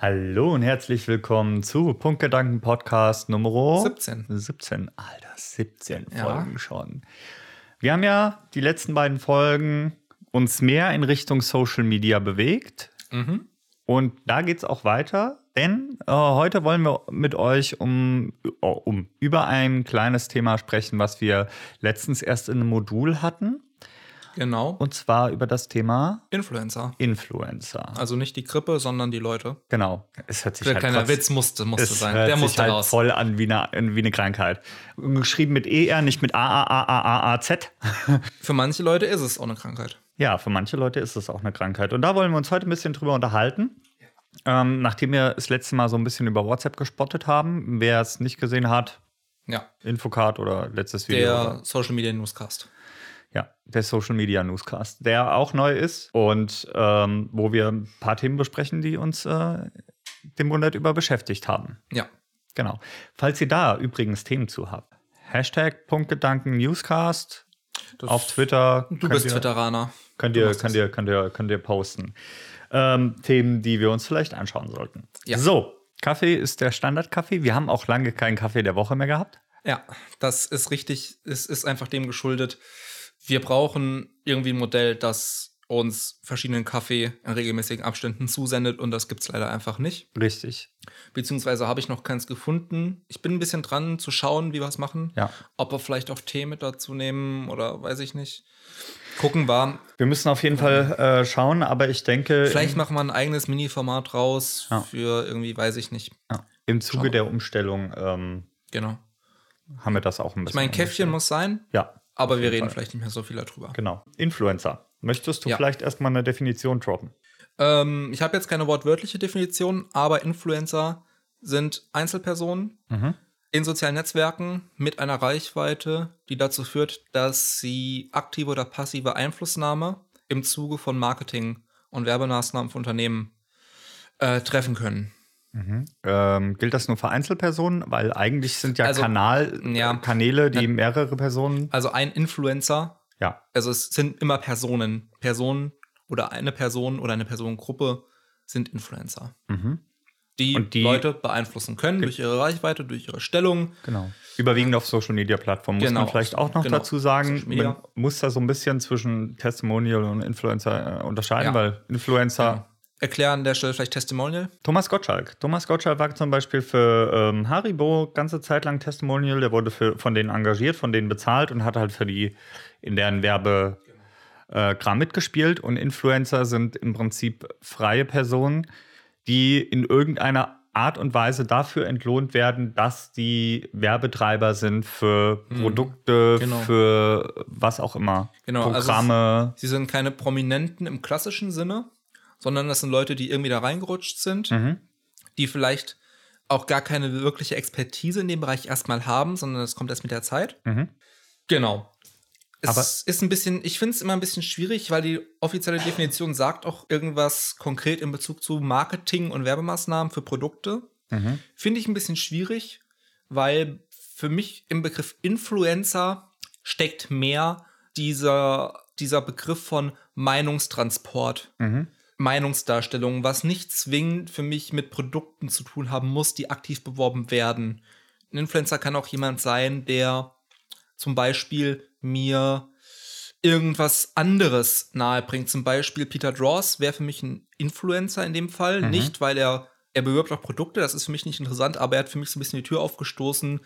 Hallo und herzlich willkommen zu Punktgedanken Podcast Nummer 17. 17. Alter, 17 Ja. Folgen schon. Wir haben ja die letzten beiden Folgen uns mehr in Richtung Social Media bewegt. Mhm. Und da geht es auch weiter, denn äh, heute wollen wir mit euch um, oh, um über ein kleines Thema sprechen, was wir letztens erst in einem Modul hatten. Genau. Und zwar über das Thema Influencer. Influencer. Also nicht die Grippe, sondern die Leute. Genau. Es hört sich Der halt kleiner trotzdem- Witz musste, musste Es sein. hört Der sich musste halt raus. voll an wie eine, wie eine Krankheit. Geschrieben mit ER, nicht mit A-A-A-A-A-Z. Für manche Leute ist es auch eine Krankheit. Ja, für manche Leute ist es auch eine Krankheit. Und da wollen wir uns heute ein bisschen drüber unterhalten. Ähm, nachdem wir das letzte Mal so ein bisschen über WhatsApp gespottet haben, wer es nicht gesehen hat, Ja. Infocard oder letztes Video. Der oder- Social Media Newscast. Ja, der Social Media Newscast, der auch neu ist und ähm, wo wir ein paar Themen besprechen, die uns äh, den Monat über beschäftigt haben. Ja. Genau. Falls ihr da übrigens Themen zu habt, Hashtag Punktgedanken Newscast Das- auf Twitter. Du könnt bist ihr, Twitteraner. Könnt ihr, könnt, ihr, könnt, ihr, könnt ihr posten. Ähm, Themen, die wir uns vielleicht anschauen sollten. Ja. So, Kaffee ist der Standardkaffee. Wir haben auch lange keinen Kaffee der Woche mehr gehabt. Ja, das ist richtig. Es ist einfach dem geschuldet. Wir brauchen irgendwie ein Modell, das uns verschiedenen Kaffee in regelmäßigen Abständen zusendet und das gibt es leider einfach nicht. Richtig. Beziehungsweise habe ich noch keins gefunden. Ich bin ein bisschen dran zu schauen, wie wir es machen. Ja. Ob wir vielleicht auch Tee mit dazu nehmen oder weiß ich nicht. Gucken wir. Wir müssen auf jeden Fall äh, schauen, aber ich denke, Vielleicht machen wir ein eigenes Mini-Format raus Ja. für irgendwie, weiß ich nicht. ja, im Zuge Schauen. der Umstellung ähm, Genau. haben wir das auch ein bisschen. Ich meine, Käffchen muss sein, Ja, aber wir reden Fall. vielleicht nicht mehr so viel darüber. genau. Influencer. Möchtest du Ja. vielleicht erstmal eine Definition droppen? Ähm, ich habe jetzt keine wortwörtliche Definition, aber Influencer sind Einzelpersonen Mhm. in sozialen Netzwerken mit einer Reichweite, die dazu führt, dass sie aktive oder passive Einflussnahme im Zuge von Marketing und Werbemaßnahmen für Unternehmen äh, treffen können. Ähm, gilt das nur für Einzelpersonen? Weil eigentlich sind ja, Also, Kanal, ja. äh, Kanäle, die mehrere Personen. Also ein Influencer, Ja. also es sind immer Personen, Personen oder eine Person oder eine Personengruppe sind Influencer, Mhm. die, die- Leute beeinflussen können durch ihre Reichweite, durch ihre Stellung. Genau. Überwiegend auf Social Media Plattformen. Muss Genau. man vielleicht auch noch Genau. dazu sagen, man muss da so ein bisschen zwischen Testimonial und Influencer äh, unterscheiden, Ja. weil Influencer. Erklären an der Stelle vielleicht Testimonial. Thomas Gottschalk. Thomas Gottschalk war zum Beispiel für ähm, Haribo ganze Zeit lang Testimonial. Der wurde für, von denen engagiert, von denen bezahlt und hat halt für die in deren Werbe äh, Kram mitgespielt. Und Influencer sind im Prinzip freie Personen, die in irgendeiner Art und Weise dafür entlohnt werden, dass die Werbetreiber sind für Produkte, Genau. für was auch immer. Genau, also Programme. Sie sind keine Prominenten im klassischen Sinne, sondern das sind Leute, die irgendwie da reingerutscht sind, Mhm. die vielleicht auch gar keine wirkliche Expertise in dem Bereich erstmal haben, sondern das kommt erst mit der Zeit. Mhm. Genau. Es Aber- ist ein bisschen, ich finde es immer ein bisschen schwierig, weil die offizielle Definition sagt auch irgendwas konkret in Bezug zu Marketing und Werbemaßnahmen für Produkte. Mhm. Finde ich ein bisschen schwierig, weil für mich im Begriff Influencer steckt mehr dieser, dieser Begriff von Meinungstransport, Mhm. Meinungsdarstellung, was nicht zwingend für mich mit Produkten zu tun haben muss, die aktiv beworben werden. Ein Influencer kann auch jemand sein, der zum Beispiel mir irgendwas anderes nahebringt. Zum Beispiel Peter Draws wäre für mich ein Influencer in dem Fall. Mhm. Nicht, weil er, er bewirbt auch Produkte, das ist für mich nicht interessant, aber er hat für mich so ein bisschen die Tür aufgestoßen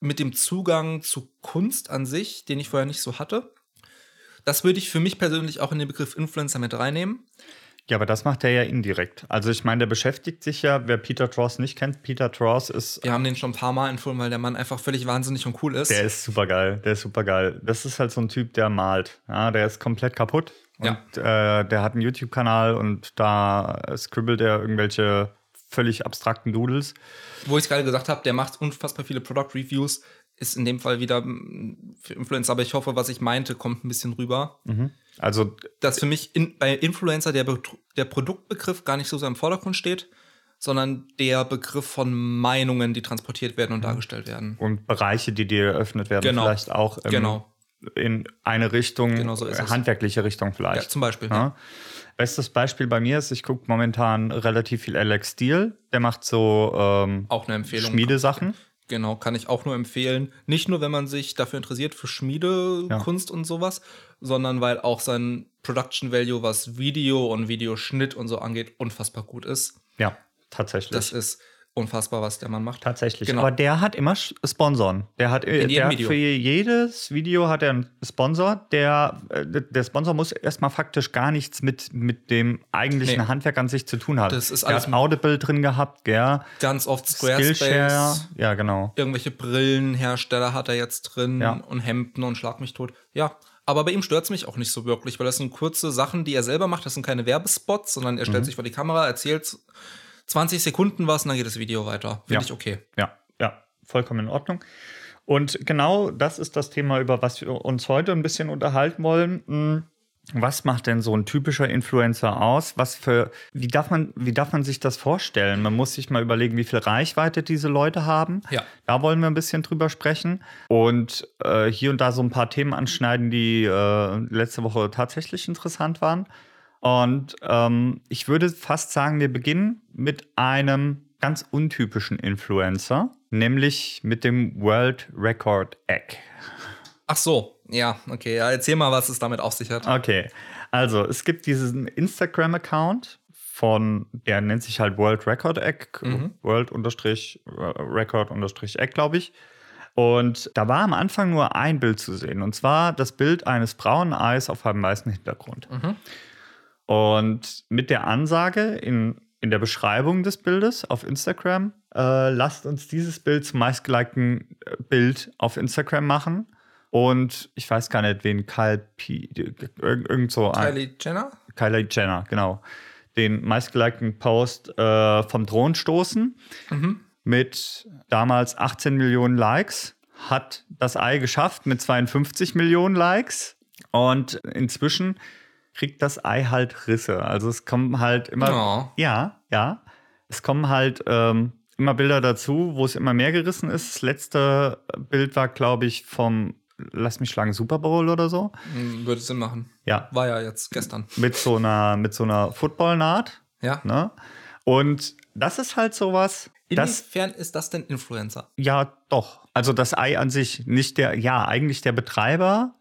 mit dem Zugang zu Kunst an sich, den ich vorher nicht so hatte. Das würde ich für mich persönlich auch in den Begriff Influencer mit reinnehmen. Ja, aber das macht er ja indirekt. Also ich meine, der beschäftigt sich ja, wer Peter Tross nicht kennt, Peter Tross ist, Wir haben den schon ein paar Mal empfohlen, weil der Mann einfach völlig wahnsinnig und cool ist. der ist super geil, der ist super geil. Das ist halt so ein Typ, der malt. Ja, der ist komplett kaputt. Ja. Und äh, der hat einen YouTube-Kanal und da scribbelt er irgendwelche völlig abstrakten Doodles. Wo ich es gerade gesagt habe, der macht unfassbar viele Product Reviews. Ist in dem Fall wieder mm, für Influencer, aber ich hoffe, was ich meinte, kommt ein bisschen rüber. Also Dass für mich in, bei Influencer der, der Produktbegriff gar nicht so sehr im Vordergrund steht, sondern der Begriff von Meinungen, die transportiert werden und dargestellt werden. und Bereiche, die dir eröffnet werden, Genau. vielleicht auch im, Genau. in eine Richtung, Genau so handwerkliche Richtung Ja, vielleicht. zum Beispiel. Ja. Bestes Beispiel bei mir ist, ich gucke momentan relativ viel Alex Steel. Der macht so ähm, Auch eine Empfehlung. Schmiedesachen. Genau, kann ich auch nur empfehlen. Nicht nur, wenn man sich dafür interessiert für Schmiedekunst und sowas, sondern weil auch sein Production Value, was Video und Videoschnitt und so angeht, unfassbar gut ist. Ja, tatsächlich. Das ist unfassbar, was der Mann macht. Tatsächlich. Genau. Aber der hat immer Sponsoren. Der hat, äh, der hat für jedes Video hat er einen Sponsor. Der, äh, der Sponsor muss erstmal faktisch gar nichts mit, mit dem eigentlichen Nee. Handwerk an sich zu tun haben. Das ist der alles hat Audible drin gehabt, gell? Ganz oft Skillshare. Squarespace. Ja, genau. Irgendwelche Brillenhersteller hat er jetzt drin Ja. und Hemden und Schlag mich tot. Ja, aber bei ihm stört es mich auch nicht so wirklich, weil das sind kurze Sachen, die er selber macht. Das sind keine Werbespots, sondern er Mhm. stellt sich vor die Kamera, erzählt 20 Sekunden was und dann geht das Video weiter. Finde Ja. ich okay. Ja, ja, vollkommen in Ordnung. Und genau das ist das Thema, über was wir uns heute ein bisschen unterhalten wollen. Hm, Was macht denn so ein typischer Influencer aus? Was für, wie darf man, wie darf man sich das vorstellen? Man muss sich mal überlegen, wie viel Reichweite diese Leute haben. Ja. Da wollen wir ein bisschen drüber sprechen und äh, hier und da so ein paar Themen anschneiden, die äh, letzte Woche tatsächlich interessant waren. Und ähm, ich würde fast sagen, wir beginnen mit einem ganz untypischen Influencer, nämlich mit dem World Record Egg. Ach so, ja, okay. Ja, erzähl mal, was es damit auf sich hat. Okay, also es gibt diesen Instagram-Account von, der nennt sich halt World Record Egg, Mhm. World unterstrich äh, Record unterstrich Egg, glaube ich. Und da war am Anfang nur ein Bild zu sehen, und zwar das Bild eines braunen Eis auf einem weißen Hintergrund. Mhm. Und mit der Ansage in, in der Beschreibung des Bildes auf Instagram, äh, lasst uns dieses Bild zum meistgelikten äh, Bild auf Instagram machen. Und ich weiß gar nicht, wen Kyle P. Irgend, irgend so ein. Kylie Jenner? Kylie Jenner, genau. Den meistgelikten Post äh, vom Thron stoßen Mhm. mit damals 18 Millionen Likes. Hat das Ei geschafft mit 52 Millionen Likes. Und inzwischen kriegt das Ei halt Risse. Also es kommen halt immer. Ja. Ja, ja. Es kommen halt ähm, immer Bilder dazu, wo es immer mehr gerissen ist. Das letzte Bild war, glaube ich, vom, lass mich schlagen, Super Bowl oder so. Hm, Würde Sinn machen. Ja, War ja jetzt gestern. mit so einer, mit so einer Footballnaht. Ja. Ne? Und das ist halt sowas, das, Inwiefern ist das denn Influencer? ja, doch. Also das Ei an sich, nicht der, ja, eigentlich der Betreiber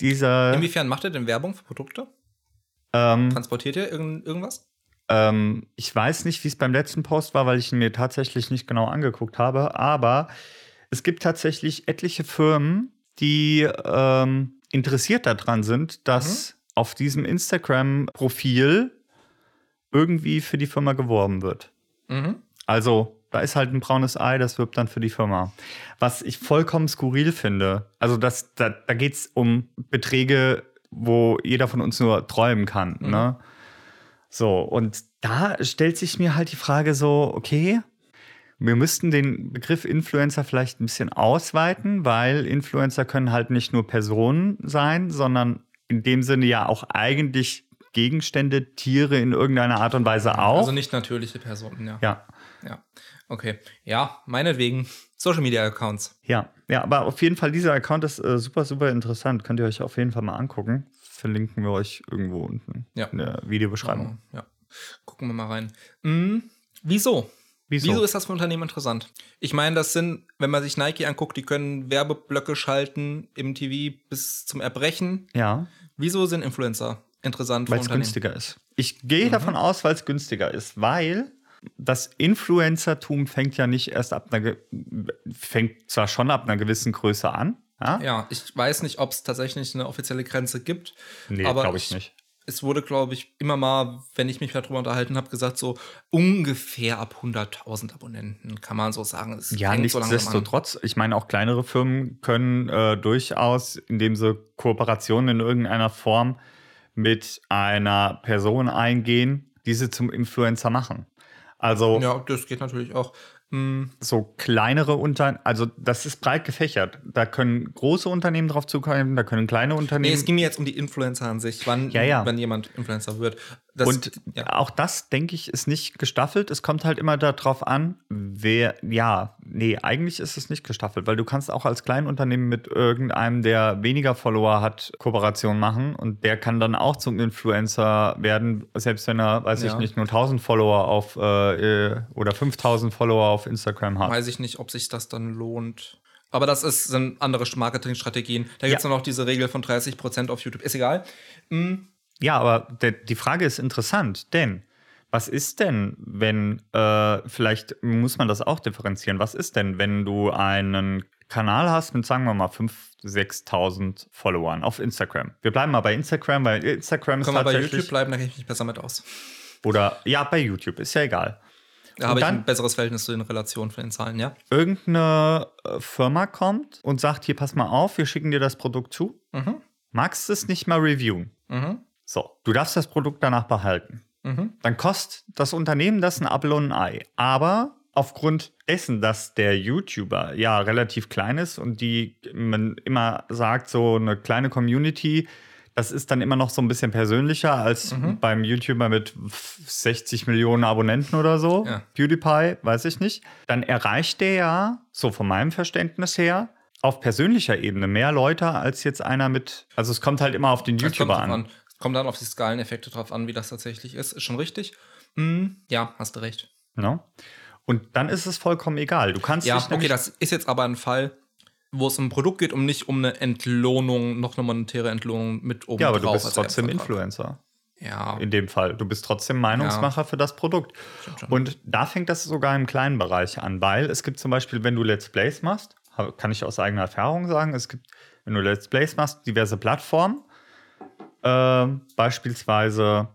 dieser, Inwiefern macht er denn Werbung für Produkte? Ähm, Transportiert er irgend, irgendwas? ähm, ich weiß nicht, wie es beim letzten Post war, weil ich ihn mir tatsächlich nicht genau angeguckt habe, aber es gibt tatsächlich etliche Firmen, die ähm, interessiert daran sind, dass auf diesem Instagram-Profil irgendwie für die Firma geworben wird. Mhm. Also, da ist halt ein braunes Ei, das wirbt dann für die Firma. Was ich vollkommen skurril finde. Also, das, da, da geht es um Beträge, wo jeder von uns nur träumen kann. Mhm. Ne? So, und da stellt sich mir halt die Frage so, okay, wir müssten den Begriff Influencer vielleicht ein bisschen ausweiten, weil Influencer können halt nicht nur Personen sein, sondern in dem Sinne ja auch eigentlich Gegenstände, Tiere in irgendeiner Art und Weise auch. Also nicht natürliche Personen, ja. ja. Ja. Okay. Ja, meinetwegen. Social Media Accounts. Ja, ja, aber auf jeden Fall, dieser Account ist äh, super, super interessant. Könnt ihr euch auf jeden Fall mal angucken. Verlinken wir euch irgendwo unten Ja. in der Videobeschreibung. Ja. Gucken wir mal rein. Hm, wieso? Wieso? Wieso ist das für Unternehmen interessant? Ich meine, das sind, wenn man sich Nike anguckt, die können Werbeblöcke schalten im TV bis zum Erbrechen. Ja, Wieso sind Influencer interessant weil es günstiger ist. Ich gehe davon aus, weil es günstiger ist, weil das Influencertum fängt ja nicht erst ab einer, fängt zwar schon ab einer gewissen Größe an. Ja, Ja, ich weiß nicht, ob es tatsächlich eine offizielle Grenze gibt. nee, aber glaube ich nicht. Es wurde, glaube ich, immer mal, wenn ich mich darüber unterhalten habe, gesagt, so ungefähr ab 100.000 Abonnenten, kann man so sagen. Es Ja, fängt so nichtsdestotrotz, ich meine, auch kleinere Firmen können äh, durchaus, indem sie Kooperationen in irgendeiner Form mit einer Person eingehen, diese zum Influencer machen. Also, Ja, das geht natürlich auch. Hm, so kleinere Unternehmen, also das ist breit gefächert. Da können große Unternehmen drauf zugreifen, da können kleine nee, Unternehmen. es ging mir jetzt um die Influencer an sich, wann, Ja, ja. wann jemand Influencer wird. Das, und ja. auch das, denke ich, ist nicht gestaffelt. Es kommt halt immer darauf an, wer, ja, nee, eigentlich ist es nicht gestaffelt, weil du kannst auch als Kleinunternehmen mit irgendeinem, der weniger Follower hat, Kooperation machen und der kann dann auch zum Influencer werden, selbst wenn er, weiß ich Ja. nicht, nur 1000 Follower auf äh, äh, oder 5000 Follower auf Instagram hat. weiß ich nicht, ob sich das dann lohnt. Aber das ist, sind andere Marketingstrategien. Da gibt es Ja. noch diese Regel von 30% auf YouTube. Ist egal. Hm, Ja, aber de, die Frage ist interessant, denn was ist denn, wenn, äh, vielleicht muss man das auch differenzieren, was ist denn, wenn du einen Kanal hast mit, sagen wir mal, 5.000, 6.000 Followern auf Instagram? Wir bleiben mal bei Instagram, weil Instagram ist können wir bei tatsächlich... YouTube bleiben, da kenne ich mich besser mit aus. Oder, ja, bei YouTube, ist ja egal. Da habe ich ein besseres Verhältnis zu den Relationen von den Zahlen, ja? Irgendeine äh, Firma kommt und sagt, hier, pass mal auf, wir schicken dir das Produkt zu. Mhm. Magst es nicht mal reviewen? Mhm. So, du darfst das Produkt danach behalten. Mhm. dann kostet das Unternehmen das ein Apfel und ein Ei. Aber aufgrund dessen, dass der YouTuber ja relativ klein ist und die man immer sagt, so eine kleine Community, das ist dann immer noch so ein bisschen persönlicher als Mhm. beim YouTuber mit 60 Millionen Abonnenten oder so. Ja. PewDiePie, weiß ich nicht. Dann erreicht der ja, so von meinem Verständnis her, auf persönlicher Ebene mehr Leute als jetzt einer mit. Also es kommt halt immer auf den YouTuber an. Kommt dann auf die Skaleneffekte drauf an, wie das tatsächlich ist. Ist schon richtig. Hm, ja, hast du recht. Ne? Und dann ist es vollkommen egal. Du kannst Ja, okay, das ist jetzt aber ein Fall, wo es um ein Produkt geht und nicht um eine Entlohnung, noch eine monetäre Entlohnung mit oben Ja, aber du bist trotzdem. Influencer. Ja, In dem Fall. Du bist trotzdem Meinungsmacher für das Produkt. schon. Und da fängt das sogar im kleinen Bereich an, weil es gibt zum Beispiel, wenn du Let's Plays machst, kann ich aus eigener Erfahrung sagen, es gibt, wenn du Let's Plays machst, diverse Plattformen. Ähm, beispielsweise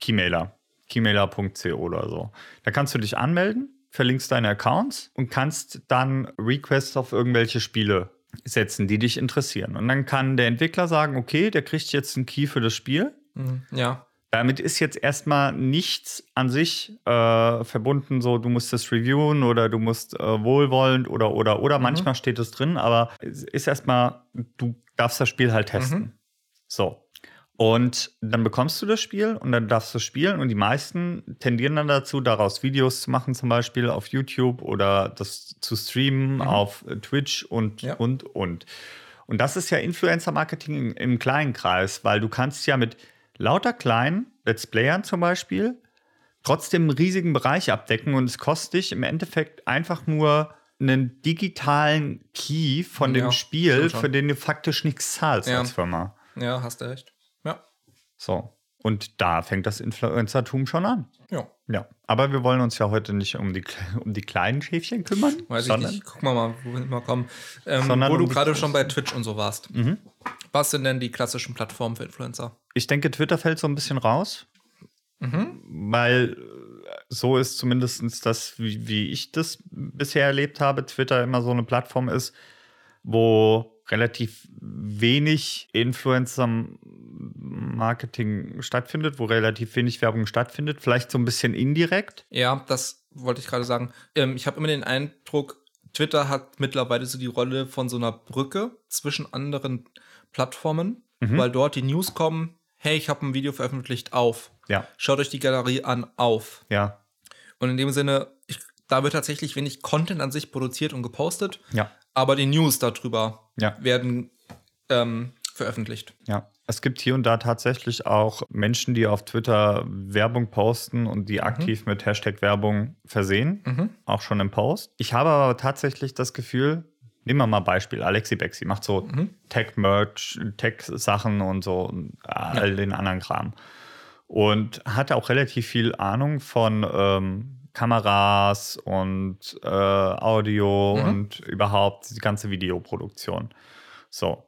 Keymailer, keymailer.co oder so. Da kannst du dich anmelden, verlinkst deine Accounts und kannst dann Requests auf irgendwelche Spiele setzen, die dich interessieren. Und dann kann der Entwickler sagen, okay, der kriegt jetzt einen Key für das Spiel. Mhm. ja. Damit ist jetzt erstmal nichts an sich äh, verbunden, so du musst es reviewen oder du musst äh, wohlwollend oder oder oder. Manchmal steht es drin, aber es ist erstmal, du darfst das Spiel halt testen. So. Und dann bekommst du das Spiel und dann darfst du spielen und die meisten tendieren dann dazu, daraus Videos zu machen, zum Beispiel auf YouTube oder das zu streamen auf äh, Twitch und, Ja. und, und. Und das ist ja Influencer-Marketing im, im kleinen Kreis, weil du kannst ja mit lauter kleinen Let's Playern zum Beispiel trotzdem einen riesigen Bereich abdecken und es kostet dich im Endeffekt einfach nur einen digitalen Key von Ja, dem Spiel, für den du faktisch nichts zahlst Ja. als Firma. Ja, hast du recht. So. Und da fängt das Influencertum schon an. Ja. Ja. Aber wir wollen uns ja heute nicht um die, um die kleinen Schäfchen kümmern, Weiß ich sondern nicht. Gucken wir mal, wohin wir kommen. Ähm, wo um du gerade schon bei Twitch und so warst. Mhm. Was sind denn die klassischen Plattformen für Influencer? ich denke, Twitter fällt so ein bisschen raus. Mhm. Weil äh, so ist zumindest das, wie, wie ich das bisher erlebt habe, Twitter immer so eine Plattform ist, wo relativ wenig Influencer-Marketing stattfindet, wo relativ wenig Werbung stattfindet, vielleicht so ein bisschen indirekt. Ja, das wollte ich gerade sagen. Ähm, ich habe immer den Eindruck, Twitter hat mittlerweile so die Rolle von so einer Brücke zwischen anderen Plattformen, Mhm. weil dort die News kommen, hey, ich habe ein Video veröffentlicht auf. Ja, Schaut euch die Galerie an auf. ja, Und in dem Sinne, ich, da wird tatsächlich wenig Content an sich produziert und gepostet, ja, aber die News darüber ja. werden ähm, veröffentlicht. Ja, es gibt hier und da tatsächlich auch Menschen, die auf Twitter Werbung posten und die aktiv mit Hashtag Werbung versehen, Mhm. auch schon im Post. Ich habe aber tatsächlich das Gefühl, nehmen wir mal Beispiel, Alexi Bexi macht so Mhm. Tech-Merch, Tech-Sachen und so und all den anderen Kram. Und hat auch relativ viel Ahnung von ähm, Kameras und äh, Audio Mhm. und überhaupt die ganze Videoproduktion. So.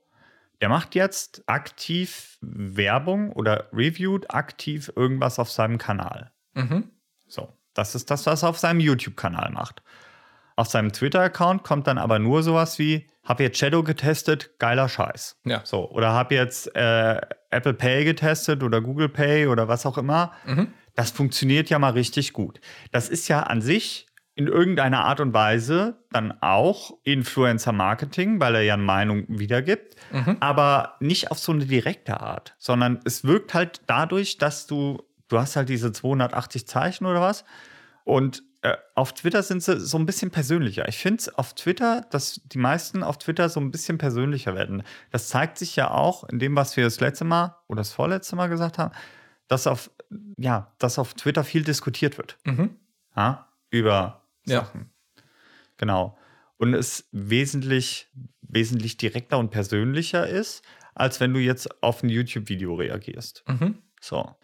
Der macht jetzt aktiv Werbung oder reviewt aktiv irgendwas auf seinem Kanal. Mhm. So. Das ist das, was er auf seinem YouTube-Kanal macht. Auf seinem Twitter-Account kommt dann aber nur sowas wie: Hab jetzt Shadow getestet, geiler Scheiß. Ja. So. Oder hab jetzt äh, Apple Pay getestet oder Google Pay oder was auch immer. Mhm. Das funktioniert ja mal richtig gut. Das ist ja an sich in irgendeiner Art und Weise dann auch Influencer-Marketing, weil er ja eine Meinung wiedergibt, aber nicht auf so eine direkte Art, sondern es wirkt halt dadurch, dass du, du hast halt diese 280 Zeichen oder was und äh, auf Twitter sind sie so ein bisschen persönlicher. Ich finde es auf Twitter, dass die meisten auf Twitter so ein bisschen persönlicher werden. Das zeigt sich ja auch in dem, was wir das letzte Mal oder das vorletzte Mal gesagt haben, dass auf, ja, dass auf Twitter viel diskutiert wird. Mhm. Ja, über Ja. Sachen. Genau. Und es wesentlich, wesentlich direkter und persönlicher ist, als wenn du jetzt auf ein YouTube-Video reagierst. Mhm. So.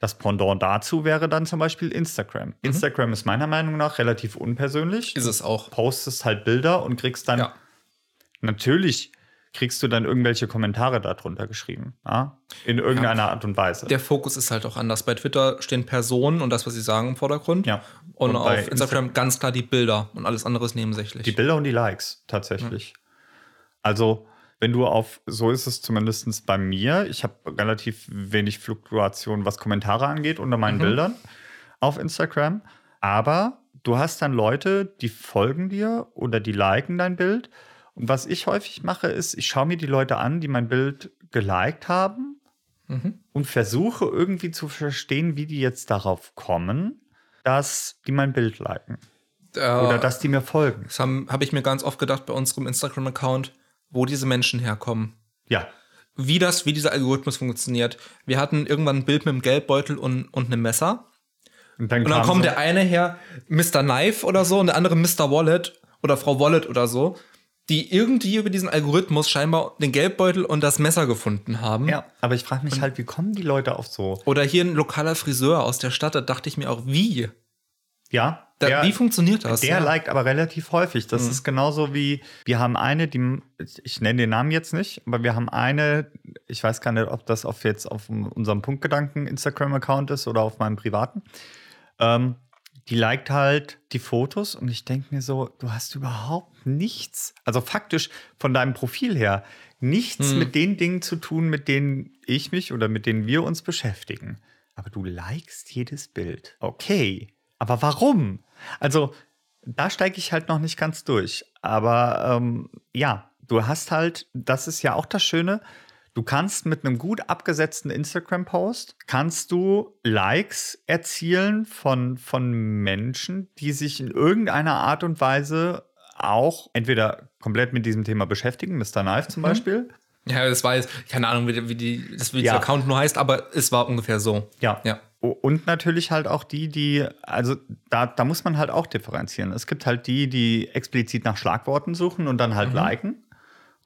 Das Pendant dazu wäre dann zum Beispiel Instagram. Instagram ist meiner Meinung nach relativ unpersönlich. Ist es auch. Postest halt Bilder und kriegst dann, Ja. natürlich kriegst du dann irgendwelche Kommentare darunter geschrieben. Ja? In irgendeiner Art und Weise. Der Fokus ist halt auch anders. Bei Twitter stehen Personen und das, was sie sagen, im Vordergrund. Ja. Und, Und auf bei Instagram ganz klar die Bilder und alles andere ist nebensächlich. Die Bilder und die Likes tatsächlich. Also, wenn du auf, so ist es zumindest bei mir, ich habe relativ wenig Fluktuation, was Kommentare angeht, unter meinen Bildern auf Instagram. Aber du hast dann Leute, die folgen dir oder die liken dein Bild. Und was ich häufig mache, ist, ich schaue mir die Leute an, die mein Bild geliked haben Mhm. und versuche irgendwie zu verstehen, wie die jetzt darauf kommen, dass die mein Bild liken. Oder dass die mir folgen. Das habe hab ich mir ganz oft gedacht bei unserem Instagram-Account, wo diese Menschen herkommen. Ja, Wie das, wie dieser Algorithmus funktioniert. Wir hatten irgendwann ein Bild mit einem Geldbeutel und, und einem Messer. Und dann, Und dann kommt so- der eine her, Mr. Knife oder so, und der andere Mr. Wallet oder Frau Wallet oder so, die irgendwie über diesen Algorithmus scheinbar den Geldbeutel und das Messer gefunden haben. Ja, aber ich frage mich halt, wie kommen die Leute auf so? Oder hier ein lokaler Friseur aus der Stadt, da dachte ich mir auch, wie? Ja, Da, der, wie funktioniert das? der Ja. liked aber relativ häufig. Das ist genauso wie, wir haben eine, die, ich nenne den Namen jetzt nicht, aber wir haben eine, ich weiß gar nicht, ob das auf jetzt auf unserem Punktgedanken Instagram-Account ist oder auf meinem privaten. Ähm, die liked halt die Fotos und ich denke mir so, du hast überhaupt nichts, also faktisch von deinem Profil her, nichts mit den Dingen zu tun, mit denen ich mich oder mit denen wir uns beschäftigen. Aber du likest jedes Bild. Okay, aber warum? Also, da steige ich halt noch nicht ganz durch. Aber ähm, ja, du hast halt, das ist ja auch das Schöne, du kannst mit einem gut abgesetzten Instagram-Post, kannst du Likes erzielen von, von Menschen, die sich in irgendeiner Art und Weise auch entweder komplett mit diesem Thema beschäftigen, Mr. Knife zum Beispiel. Ja, das war jetzt, keine Ahnung, wie, wie, die, das, wie Ja. dieser Account nur heißt, aber es war ungefähr so. Ja. Ja. Und natürlich halt auch die, die, also da, da muss man halt auch differenzieren. Es gibt halt die, die explizit nach Schlagworten suchen und dann halt liken.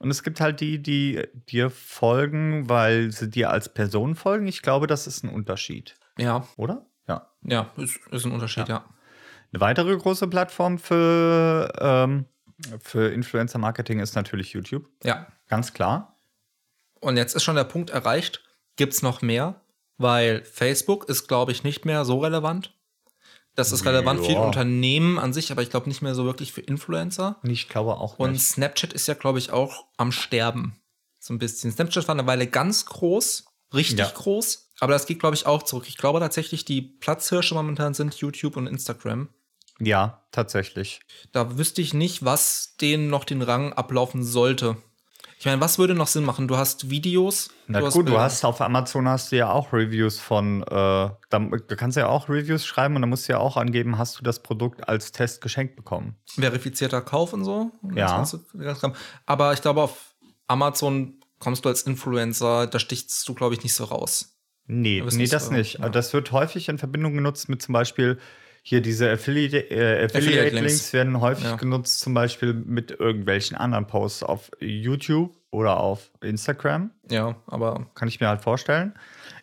Und es gibt halt die, die dir folgen, weil sie dir als Person folgen. Ich glaube, das ist ein Unterschied, Ja, oder? Ja. ja, ist, ist ein Unterschied, ja. Eine weitere große Plattform für, ähm, für Influencer-Marketing ist natürlich YouTube. Ja. Ganz klar. Und jetzt ist schon der Punkt erreicht, gibt es noch mehr? Weil Facebook ist, glaube ich, nicht mehr so relevant. Das ist relevant für Ja. Unternehmen an sich, aber ich glaube nicht mehr so wirklich für Influencer. Und ich glaube auch Und nicht. Snapchat ist ja, glaube ich, auch am Sterben. So ein bisschen. Snapchat war eine Weile ganz groß, richtig Ja. groß, aber das geht, glaube ich, auch zurück. Ich glaube tatsächlich, die Platzhirsche momentan sind YouTube und Instagram. Ja, tatsächlich. Da wüsste ich nicht, was denen noch den Rang ablaufen sollte. Ich meine, was würde noch Sinn machen? Du hast Videos. Na du hast gut, du Bilder. hast auf Amazon hast du ja auch Reviews von, äh, da, du kannst ja auch Reviews schreiben und dann musst du ja auch angeben, hast du das Produkt als Test geschenkt bekommen. verifizierter Kauf und so. Und Ja. ganze- Aber ich glaube, auf Amazon kommst du als Influencer, da stichst du, glaube ich, nicht so raus. Nee, es nee, das so, nicht. ja. Das wird häufig in Verbindung genutzt mit zum Beispiel hier diese Affiliate- äh, Affiliate-Links. Affiliate-Links werden häufig Ja. genutzt, zum Beispiel mit irgendwelchen anderen Posts auf YouTube oder auf Instagram. Ja, aber Kann ich mir halt vorstellen.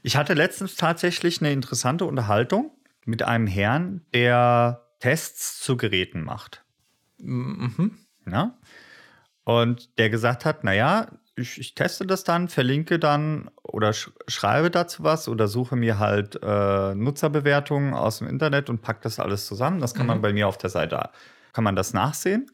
Ich hatte letztens tatsächlich eine interessante Unterhaltung mit einem Herrn, der Tests zu Geräten macht. mhm. Ja? Und der gesagt hat, naja, ich, ich teste das dann, verlinke dann oder sch schreibe dazu was oder suche mir halt äh, Nutzerbewertungen aus dem Internet und packe das alles zusammen. Das kann man bei mir auf der Seite, kann man das nachsehen.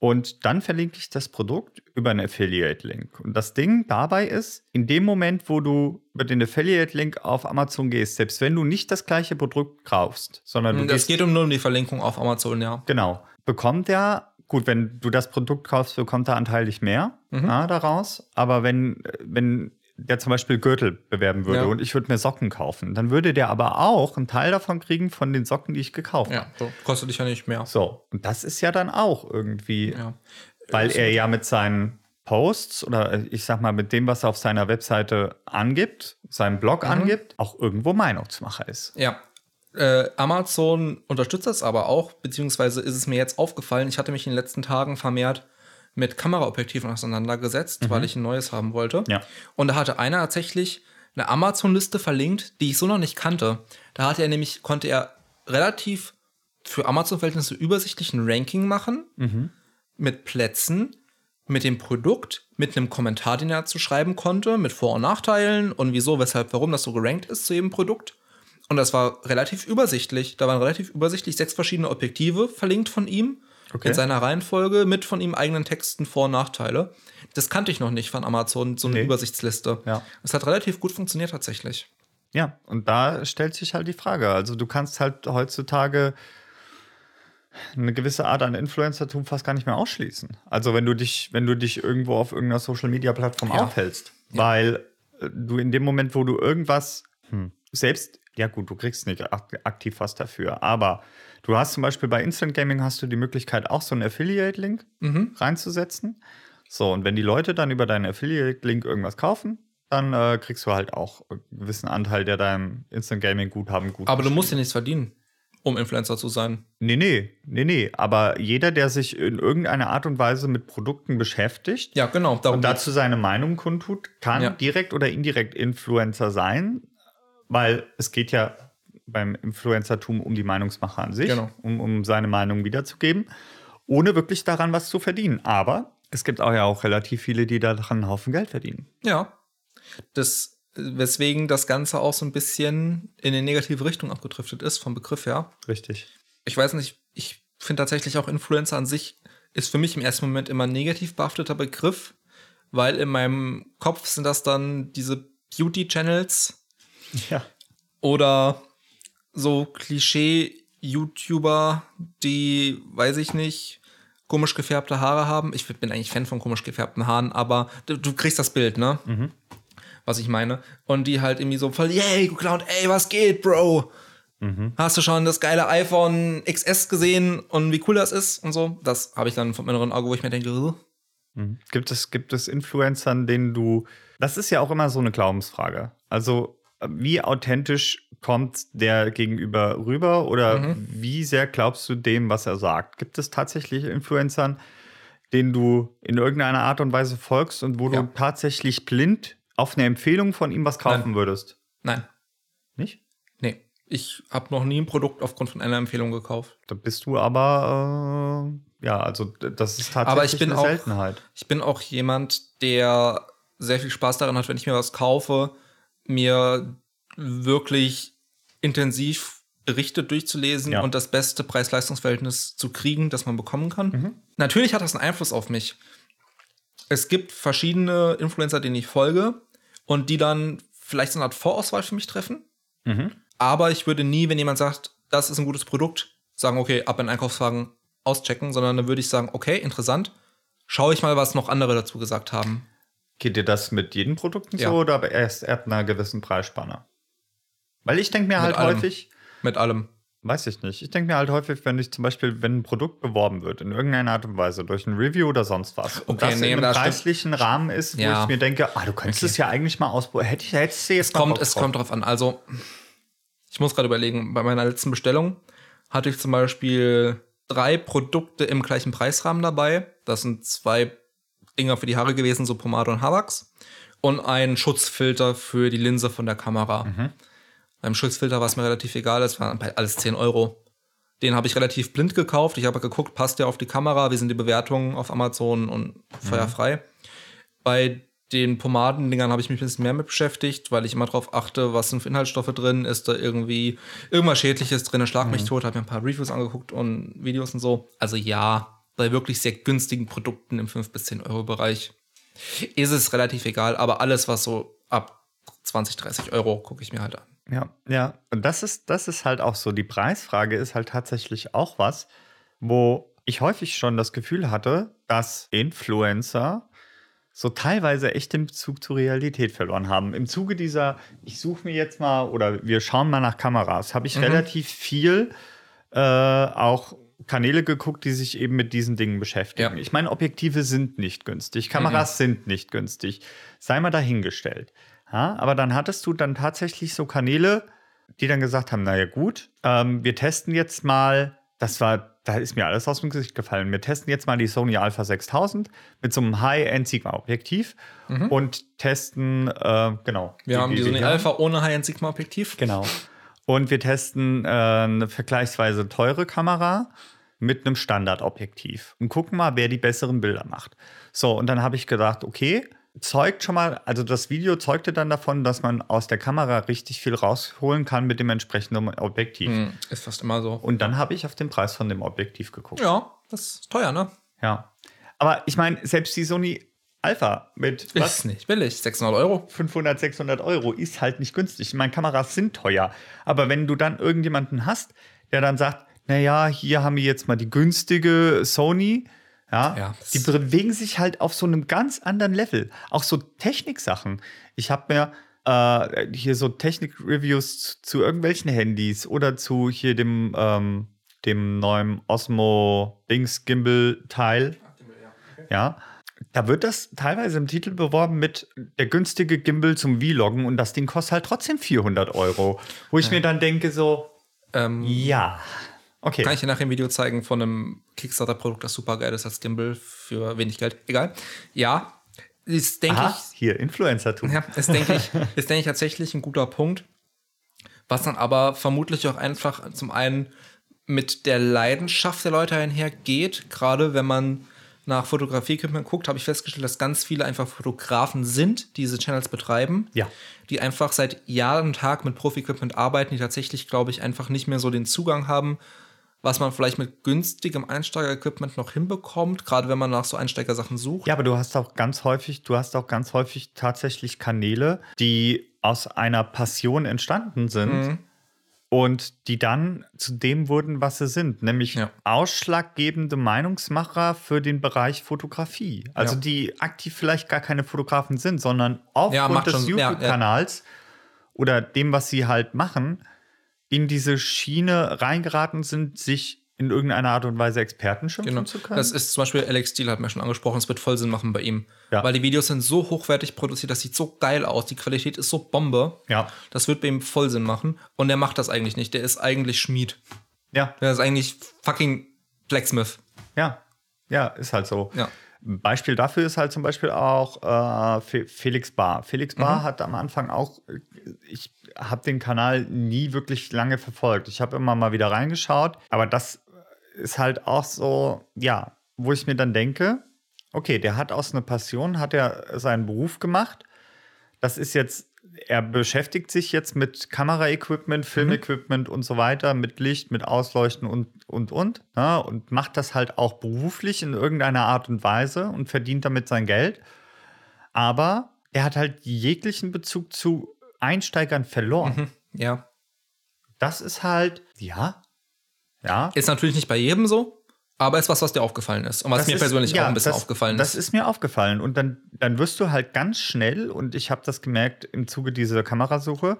Und dann verlinke ich das Produkt über einen Affiliate-Link. Und das Ding dabei ist, in dem Moment, wo du über den Affiliate-Link auf Amazon gehst, selbst wenn du nicht das gleiche Produkt kaufst, sondern du Das gehst, geht um nur um die Verlinkung auf Amazon, ja. genau, bekommt der, gut, wenn du das Produkt kaufst, bekommt er anteilig mehr Mhm. ja, daraus. Aber wenn, wenn der zum Beispiel Gürtel bewerben würde Ja. und ich würde mir Socken kaufen, dann würde der aber auch einen Teil davon kriegen von den Socken, die ich gekauft habe. Ja, so. kostet dich ja nicht mehr. So, und das ist ja dann auch irgendwie Ja. weil er ja mit seinen Posts oder äh, ich sag mal mit dem, was er auf seiner Webseite angibt, seinem Blog Mhm. angibt, auch irgendwo Meinungsmacher ist. Ja. Äh, Amazon unterstützt das aber auch, beziehungsweise ist es mir jetzt aufgefallen, ich hatte mich in den letzten Tagen vermehrt mit Kameraobjektiven auseinandergesetzt, weil ich ein neues haben wollte. Ja. Und da hatte einer tatsächlich eine Amazon-Liste verlinkt, die ich so noch nicht kannte. Da hatte er nämlich, konnte er relativ für Amazon-Verhältnisse übersichtlichen Ranking machen mit Plätzen, mit dem Produkt, mit einem Kommentar, den er zu schreiben konnte, mit Vor- und Nachteilen und wieso, weshalb, warum das so gerankt ist zu jedem Produkt. Und das war relativ übersichtlich. Da waren relativ übersichtlich sechs verschiedene Objektive verlinkt von ihm Okay. in seiner Reihenfolge mit von ihm eigenen Texten Vor- und Nachteile. Das kannte ich noch nicht von Amazon, so eine Nee. Übersichtsliste. Ja. Das hat relativ gut funktioniert tatsächlich. Ja, und da stellt sich halt die Frage. Also du kannst halt heutzutage eine gewisse Art an Influencertum fast gar nicht mehr ausschließen. Also wenn du dich, wenn du dich irgendwo auf irgendeiner Social Media Plattform Ja. aufhältst, weil äh, du in dem Moment, wo du irgendwas hm, selbst, ja gut, du kriegst nicht ak aktiv was dafür, aber du hast zum Beispiel bei Instant Gaming hast du die Möglichkeit auch so einen Affiliate-Link Mhm. reinzusetzen. So, und wenn die Leute dann über deinen Affiliate-Link irgendwas kaufen, dann äh, kriegst du halt auch einen gewissen Anteil, der deinem Instant Gaming-Guthaben gut Aber du musst ja nichts verdienen, um Influencer zu sein. Nee, nee, nee, nee. Aber jeder, der sich in irgendeiner Art und Weise mit Produkten beschäftigt Ja, genau. Und dazu seine Meinung kundtut, kann Ja. direkt oder indirekt Influencer sein, weil es geht ja beim Influencertum um die Meinungsmacher an sich, Genau. um, um seine Meinung wiederzugeben, ohne wirklich daran was zu verdienen. Aber es gibt auch ja auch relativ viele, die daran einen Haufen Geld verdienen. Ja. Das, weswegen das Ganze auch so ein bisschen in eine negative Richtung abgedriftet ist, vom Begriff her. Richtig. Ich weiß nicht, ich finde tatsächlich auch Influencer an sich ist für mich im ersten Moment immer ein negativ behafteter Begriff, weil in meinem Kopf sind das dann diese Beauty-Channels Ja. oder so Klischee-YouTuber, die, weiß ich nicht, komisch gefärbte Haare haben. Ich bin eigentlich Fan von komisch gefärbten Haaren, aber du, du kriegst das Bild, ne? Was ich meine. Und die halt irgendwie so voll, yay, geklaut, ey, was geht, Bro? Hast du schon das geile iPhone XS gesehen und wie cool das ist und so? Das habe ich dann vom inneren Auge, wo ich mir denke, "Ugh." Gibt es, gibt es Influencern, denen du. Das ist ja auch immer so eine Glaubensfrage. Also, wie authentisch kommt der Gegenüber rüber oder wie sehr glaubst du dem, was er sagt? Gibt es tatsächlich Influencern, denen du in irgendeiner Art und Weise folgst und wo Ja. du tatsächlich blind auf eine Empfehlung von ihm was kaufen Nein. würdest? nein, Nicht? nee. Ich habe noch nie ein Produkt aufgrund von einer Empfehlung gekauft. Da bist du aber, äh, ja, also das ist tatsächlich Aber ich bin eine auch- Seltenheit. Ich bin auch jemand, der sehr viel Spaß daran hat, wenn ich mir was kaufe, mir wirklich intensiv Berichte durchzulesen Ja. und das beste Preis-Leistungs-Verhältnis zu kriegen, das man bekommen kann. Natürlich hat das einen Einfluss auf mich. Es gibt verschiedene Influencer, denen ich folge und die dann vielleicht so eine Art Vorauswahl für mich treffen. Mhm. Aber ich würde nie, wenn jemand sagt, das ist ein gutes Produkt, sagen, okay, ab in Einkaufswagen auschecken, sondern dann würde ich sagen, okay, interessant, schaue ich mal, was noch andere dazu gesagt haben. Geht dir das mit jedem Produkten Ja. so oder aber erst ab einer gewissen Preisspanne? Weil ich denke mir Mit halt allem. häufig, Mit allem. weiß ich nicht, ich denke mir halt häufig, wenn ich zum Beispiel, wenn ein Produkt beworben wird, in irgendeiner Art und Weise, durch ein Review oder sonst was, und Okay, das nee, in einem das stimmt. preislichen Rahmen ist, wo Ja. ich mir denke, ah, du könntest Okay. es ja eigentlich mal ausprobieren, hätte ich, hättest du jetzt Es mal kommt, es kommt drauf an. Also, ich muss gerade überlegen, bei meiner letzten Bestellung hatte ich zum Beispiel drei Produkte im gleichen Preisrahmen dabei. Das sind zwei Dinger für die Haare gewesen, so Pomade und Haarwachs. Und ein Schutzfilter für die Linse von der Kamera. Beim Schutzfilter war es mir relativ egal, es waren alles 10 Euro. Den habe ich relativ blind gekauft. Ich habe geguckt, passt der auf die Kamera, wie sind die Bewertungen auf Amazon und feuerfrei. Bei den Pomadendingern habe ich mich ein bisschen mehr mit beschäftigt, weil ich immer darauf achte, was sind für Inhaltsstoffe drin, ist da irgendwie irgendwas Schädliches drin, schlag mich tot, habe mir ein paar Reviews angeguckt und Videos und so. Also ja, bei wirklich sehr günstigen Produkten im 5 bis 10 Euro Bereich ist es relativ egal, aber alles, was so ab 20, 30 Euro, gucke ich mir halt an. Ja, ja. Und das ist, das ist halt auch so. Die Preisfrage ist halt tatsächlich auch was, wo ich häufig schon das Gefühl hatte, dass Influencer so teilweise echt den Bezug zur Realität verloren haben. Im Zuge dieser, ich suche mir jetzt mal oder wir schauen mal nach Kameras, habe ich mhm. relativ viel äh, auch Kanäle geguckt, die sich eben mit diesen Dingen beschäftigen. Ja. Ich meine, Objektive sind nicht günstig, Kameras mhm. sind nicht günstig. Sei mal dahingestellt. Ja, aber dann hattest du dann tatsächlich so Kanäle, die dann gesagt haben, naja gut, ähm, wir testen jetzt mal, das war, da ist mir alles aus dem Gesicht gefallen, wir testen jetzt mal die Sony Alpha 6000 mit so einem High-End Sigma-Objektiv mhm. und testen, äh, genau. Wir die, haben die, Sony Alpha ohne High-End Sigma-Objektiv. Genau. Und wir testen äh, eine vergleichsweise teure Kamera mit einem Standardobjektiv und gucken mal, wer die besseren Bilder macht. So, und dann habe ich gedacht, okay, zeugt schon mal, also das Video zeugte dann davon, dass man aus der Kamera richtig viel rausholen kann mit dem entsprechenden Objektiv. Hm, ist fast immer so. Und dann habe ich auf den Preis von dem Objektiv geguckt. Ja, das ist teuer, ne? Ja. Aber ich meine, selbst die Sony Alpha mit was? Ist nicht billig, 600 Euro. 500, 600 Euro ist halt nicht günstig. Ich meine, Kameras sind teuer. Aber wenn du dann irgendjemanden hast, der dann sagt, naja, hier haben wir jetzt mal die günstige Sony, ja, ja die bewegen sich halt auf so einem ganz anderen Level. Auch so Techniksachen. Ich habe mir äh, hier so Technik-Reviews zu, zu, irgendwelchen Handys oder zu hier dem, ähm, dem neuen Osmo Dings Gimbal Teil. Ja. Da wird das teilweise im Titel beworben mit der günstige Gimbal zum Vloggen und das Ding kostet halt trotzdem 400 Euro. Wo ich ja. mir dann denke so, ähm, ja. Okay. Kann ich dir nachher ein Video zeigen von einem Kickstarter-Produkt, das super geil ist als Gimbal für wenig Geld. Egal. Ja, ist, denke ich. Hier, Influencer-Tool. Ja, ist, denke ich, ist, denke ich, tatsächlich ein guter Punkt. Was dann aber vermutlich auch einfach zum einen mit der Leidenschaft der Leute einhergeht, gerade wenn man nach Fotografie-Equipment guckt, habe ich festgestellt, dass ganz viele einfach Fotografen sind, die diese Channels betreiben. Ja. Die einfach seit Jahr und Tag mit Profi-Equipment arbeiten, die tatsächlich, glaube ich, einfach nicht mehr so den Zugang haben was man vielleicht mit günstigem Einsteiger-Equipment noch hinbekommt, gerade wenn man nach so Einsteigersachen sucht. Ja, aber du hast auch ganz häufig, du hast auch ganz häufig tatsächlich Kanäle, die aus einer Passion entstanden sind. Mhm. Und die dann zu dem wurden, was sie sind, nämlich ja. ausschlaggebende Meinungsmacher für den Bereich Fotografie. Also ja. die aktiv vielleicht gar keine Fotografen sind, sondern aufgrund ja, des YouTube-Kanals oder dem, was sie halt machen, in diese Schiene reingeraten sind, sich in irgendeiner Art und Weise Experten schimpfen genau. zu können. Das ist zum Beispiel Alex Steele, hat mir schon angesprochen, es wird voll Sinn machen bei ihm. Ja. Weil die Videos sind so hochwertig produziert, das sieht so geil aus, die Qualität ist so Bombe. Ja. Das wird bei ihm voll Sinn machen. Und er macht das eigentlich nicht. Der ist eigentlich Schmied. Ja. Der ist eigentlich fucking Blacksmith. Ja. Ja, ist halt so. Ja. Beispiel dafür ist halt zum Beispiel auch äh, Felix Bar. Felix Bar mhm. hat am Anfang auch, ich habe den Kanal nie wirklich lange verfolgt. Ich habe immer mal wieder reingeschaut, aber das ist halt auch so, ja, wo ich mir dann denke, okay, der hat aus einer Passion, hat er seinen Beruf gemacht. Das ist jetzt er beschäftigt sich jetzt mit Kameraequipment, Filmequipment mhm. und so weiter, mit Licht, mit Ausleuchten und, und, und. Ne, und macht das halt auch beruflich in irgendeiner Art und Weise und verdient damit sein Geld. Aber er hat halt jeglichen Bezug zu Einsteigern verloren. Mhm. Ja. Das ist halt, ja. Ja. Ist natürlich nicht bei jedem so. Aber ist was, was dir aufgefallen ist. Und was das mir ist, persönlich ja, auch ein bisschen das, aufgefallen ist. Das ist mir aufgefallen. Und dann, dann wirst du halt ganz schnell, und ich habe das gemerkt im Zuge dieser Kamerasuche,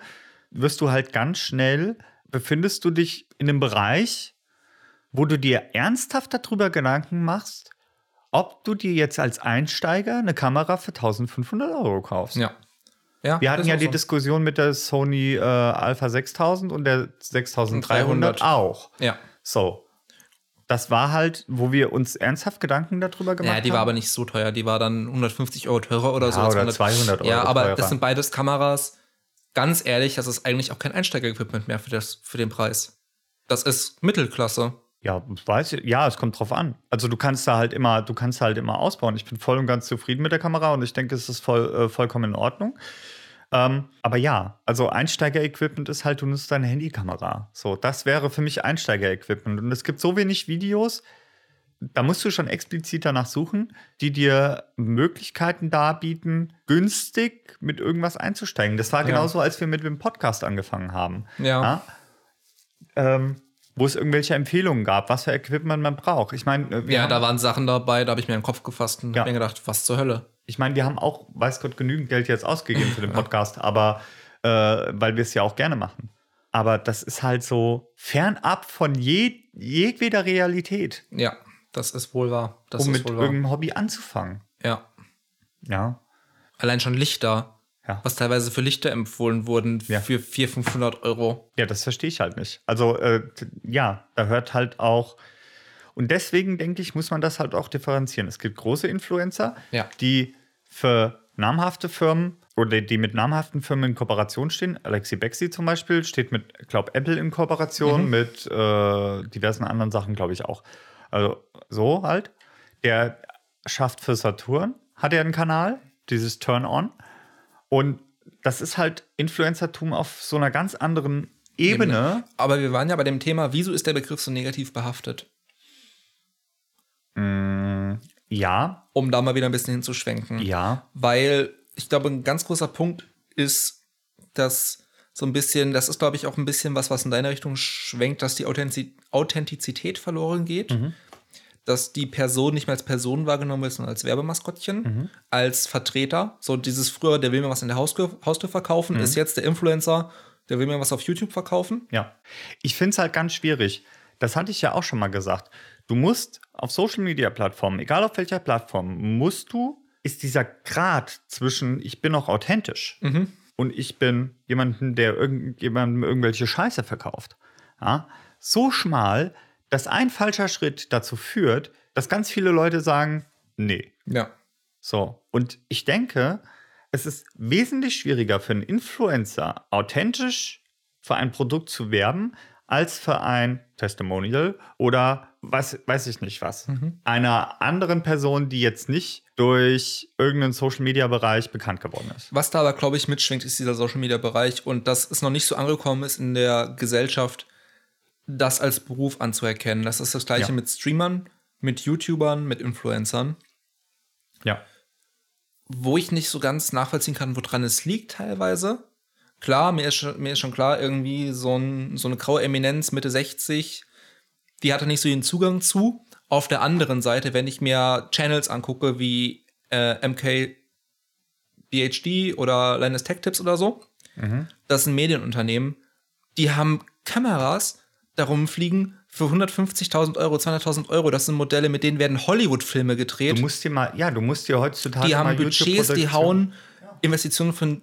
wirst du halt ganz schnell, befindest du dich in einem Bereich, wo du dir ernsthaft darüber Gedanken machst, ob du dir jetzt als Einsteiger eine Kamera für 1500 Euro kaufst. Ja. ja Wir hatten ja die so. Diskussion mit der Sony äh, Alpha 6000 und der 6300 auch. Ja. So das war halt, wo wir uns ernsthaft Gedanken darüber gemacht haben. Ja, die haben. war aber nicht so teuer. Die war dann 150 Euro teurer oder ja, so. Oder 200 Euro. Ja, aber teurer. das sind beides Kameras. Ganz ehrlich, das ist eigentlich auch kein Einsteiger-Equipment mehr für, das, für den Preis. Das ist Mittelklasse. Ja, weiß ich, ja, es kommt drauf an. Also du kannst da halt immer, du kannst halt immer ausbauen. Ich bin voll und ganz zufrieden mit der Kamera und ich denke, es ist voll, äh, vollkommen in Ordnung. Ähm, aber ja, also Einsteiger-Equipment ist halt, du nutzt deine Handykamera. So, das wäre für mich Einsteiger-Equipment. Und es gibt so wenig Videos, da musst du schon explizit danach suchen, die dir Möglichkeiten darbieten, günstig mit irgendwas einzusteigen. Das war Ja. genauso, als wir mit dem Podcast angefangen haben. Ja. Ähm, wo es irgendwelche Empfehlungen gab, was für Equipment man braucht. Ich meine, äh, Ja, da waren Sachen dabei, da habe ich mir den Kopf gefasst und Ja. mir gedacht, was zur Hölle. Ich meine, wir haben auch, weiß Gott, genügend Geld jetzt ausgegeben für den Podcast, aber äh, weil wir es ja auch gerne machen. Aber das ist halt so fernab von je, jedweder Realität, Ja, das ist wohl wahr. Das um ist mit wohl wahr. irgendeinem Hobby anzufangen. Ja. Ja. Allein schon Lichter, Ja. was teilweise für Lichter empfohlen wurden Ja. für 400, 500 Euro. Ja, das verstehe ich halt nicht. Also, äh, ja, da hört halt auch. Und deswegen denke ich, muss man das halt auch differenzieren. Es gibt große Influencer, Ja. die für namhafte Firmen oder die mit namhaften Firmen in Kooperation stehen. Alexi Bexi zum Beispiel steht mit, glaube Apple in Kooperation, mit äh, diversen anderen Sachen, glaube ich auch. Also so halt. Der schafft für Saturn, hat er einen Kanal, dieses Turn On. Und das ist halt Influencertum auf so einer ganz anderen Ebene. Aber wir waren ja bei dem Thema, wieso ist der Begriff so negativ behaftet? Mm, ja, Um da mal wieder ein bisschen hinzuschwenken. ja, Weil ich glaube, ein ganz großer Punkt ist, dass so ein bisschen, das ist, glaube ich, auch ein bisschen was, was in deine Richtung schwenkt, dass die Authentiz Authentizität verloren geht. Dass die Person nicht mehr als Person wahrgenommen wird, sondern als Werbemaskottchen, als Vertreter. So dieses früher, der will mir was in der Haustür, Haustür verkaufen, ist jetzt der Influencer, der will mir was auf YouTube verkaufen. ja. Ich finde es halt ganz schwierig. Das hatte ich ja auch schon mal gesagt. Du musst auf Social Media Plattformen, egal auf welcher Plattform, musst du, ist dieser Grad zwischen ich bin auch authentisch und ich bin jemanden, der irgendjemandem irgendwelche Scheiße verkauft. Ja, so schmal, dass ein falscher Schritt dazu führt, dass ganz viele Leute sagen, nee, Ja. So, und ich denke, es ist wesentlich schwieriger für einen Influencer, authentisch für ein Produkt zu werben, als für ein Testimonial oder was, weiß ich nicht was. Einer anderen Person, die jetzt nicht durch irgendeinen Social-Media-Bereich bekannt geworden ist. Was da aber, glaube ich, mitschwingt, ist dieser Social Media Bereich und dass es noch nicht so angekommen ist in der Gesellschaft, das als Beruf anzuerkennen. Das ist das gleiche Ja. mit Streamern, mit YouTubern, mit Influencern, Ja. wo ich nicht so ganz nachvollziehen kann, woran es liegt teilweise. Klar, mir ist schon, mir ist schon klar, irgendwie so, ein, so eine graue Eminenz Mitte 60, die hatte nicht so den Zugang zu. Auf der anderen Seite, wenn ich mir Channels angucke wie äh, MK BHD oder Linus Tech Tips oder so, das sind Medienunternehmen, die haben Kameras darum fliegen für 150.000 Euro, 200.000 Euro. Das sind Modelle, mit denen werden Hollywood-Filme gedreht. Du musst dir mal, ja, du musst dir heutzutage die haben Budgets, die hauen Investitionen von